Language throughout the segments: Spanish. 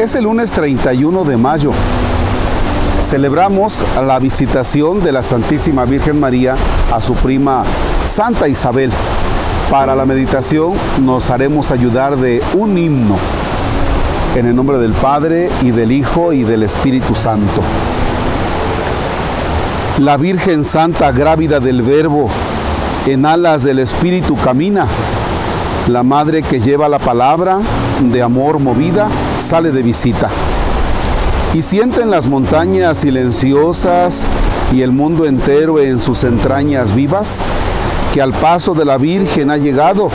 Es el lunes 31 de mayo. Celebramos la visitación de la Santísima Virgen María a su prima Santa Isabel. Para la meditación nos haremos ayudar de un himno. En el nombre del Padre y del Hijo y del Espíritu Santo. La Virgen Santa, grávida del Verbo, en alas del Espíritu camina. La madre que lleva la palabra de amor movida sale de visita. Y sienten las montañas silenciosas y el mundo entero en sus entrañas vivas que al paso de la Virgen ha llegado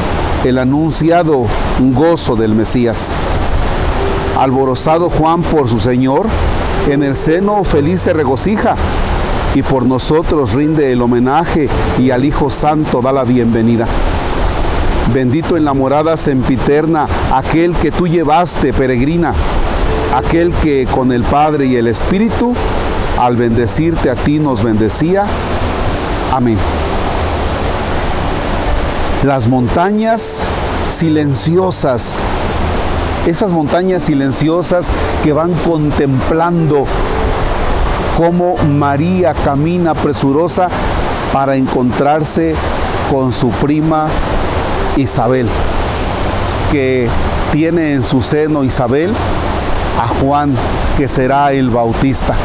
el anunciado gozo del Mesías. Alborozado Juan por su Señor, en el seno feliz se regocija y por nosotros rinde el homenaje y al Hijo Santo da la bienvenida. Bendito en la morada sempiterna, aquel que tú llevaste, peregrina, aquel que con el Padre y el Espíritu, al bendecirte a ti nos bendecía. Amén. Las montañas silenciosas, esas montañas silenciosas que van contemplando cómo María camina presurosa para encontrarse con su prima Isabel, que tiene en su seno Isabel a Juan, que será el bautista.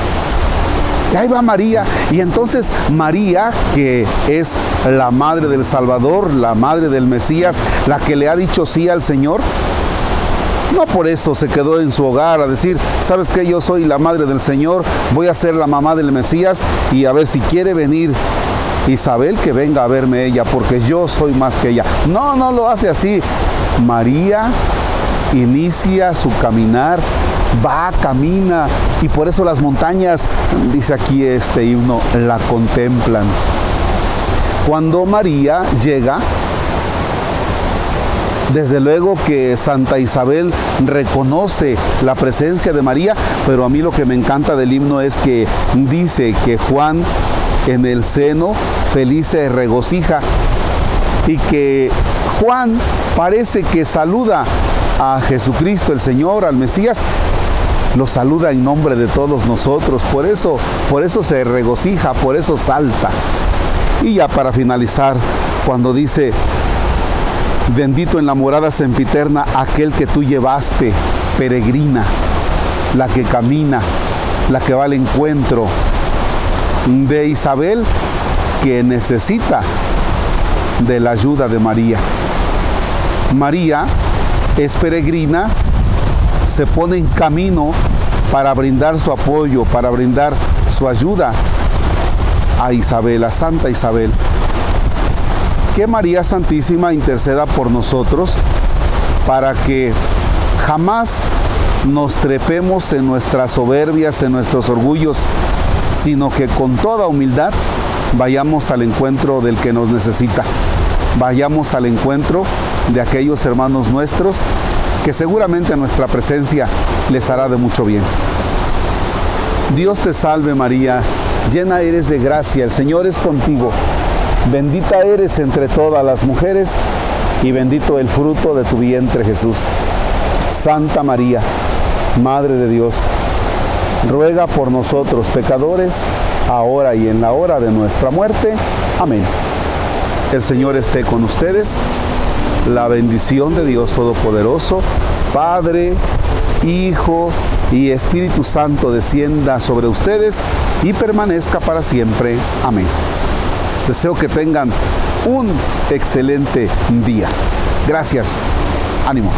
Y ahí va María. Y entonces María, que es la madre del Salvador, la madre del Mesías, la que le ha dicho sí al Señor, no por eso se quedó en su hogar a decir, ¿sabes qué? Yo soy la madre del Señor, voy a ser la mamá del Mesías y a ver si quiere venir Isabel que venga a verme ella, porque yo soy más que ella. No, no lo hace así. María inicia su caminar, va, camina, y por eso las montañas, dice aquí este himno, la contemplan. Cuando María llega, desde luego que Santa Isabel reconoce la presencia de María, pero a mí lo que me encanta del himno es que dice que Juan en el seno feliz se regocija y que Juan parece que saluda a Jesucristo el Señor, al Mesías, lo saluda en nombre de todos nosotros, por eso, por eso se regocija, por eso salta. Y ya para finalizar, cuando dice, bendito en la morada sempiterna aquel que tú llevaste, peregrina, la que camina, la que va al encuentro de Isabel, que necesita de la ayuda de María. María es peregrina, se pone en camino para brindar su apoyo, para brindar su ayuda a Isabel, a Santa Isabel. Que María Santísima interceda por nosotros para que jamás nos trepemos en nuestras soberbias, en nuestros orgullos, sino que con toda humildad vayamos al encuentro del que nos necesita. Vayamos al encuentro de aquellos hermanos nuestros que seguramente nuestra presencia les hará de mucho bien. Dios te salve María, llena eres de gracia, el Señor es contigo. Bendita eres entre todas las mujeres y bendito el fruto de tu vientre Jesús. Santa María, Madre de Dios, ruega por nosotros pecadores, ahora y en la hora de nuestra muerte. Amén. El Señor esté con ustedes. La bendición de Dios Todopoderoso, Padre, Hijo y Espíritu Santo descienda sobre ustedes y permanezca para siempre. Amén. Deseo que tengan un excelente día. Gracias. Ánimo.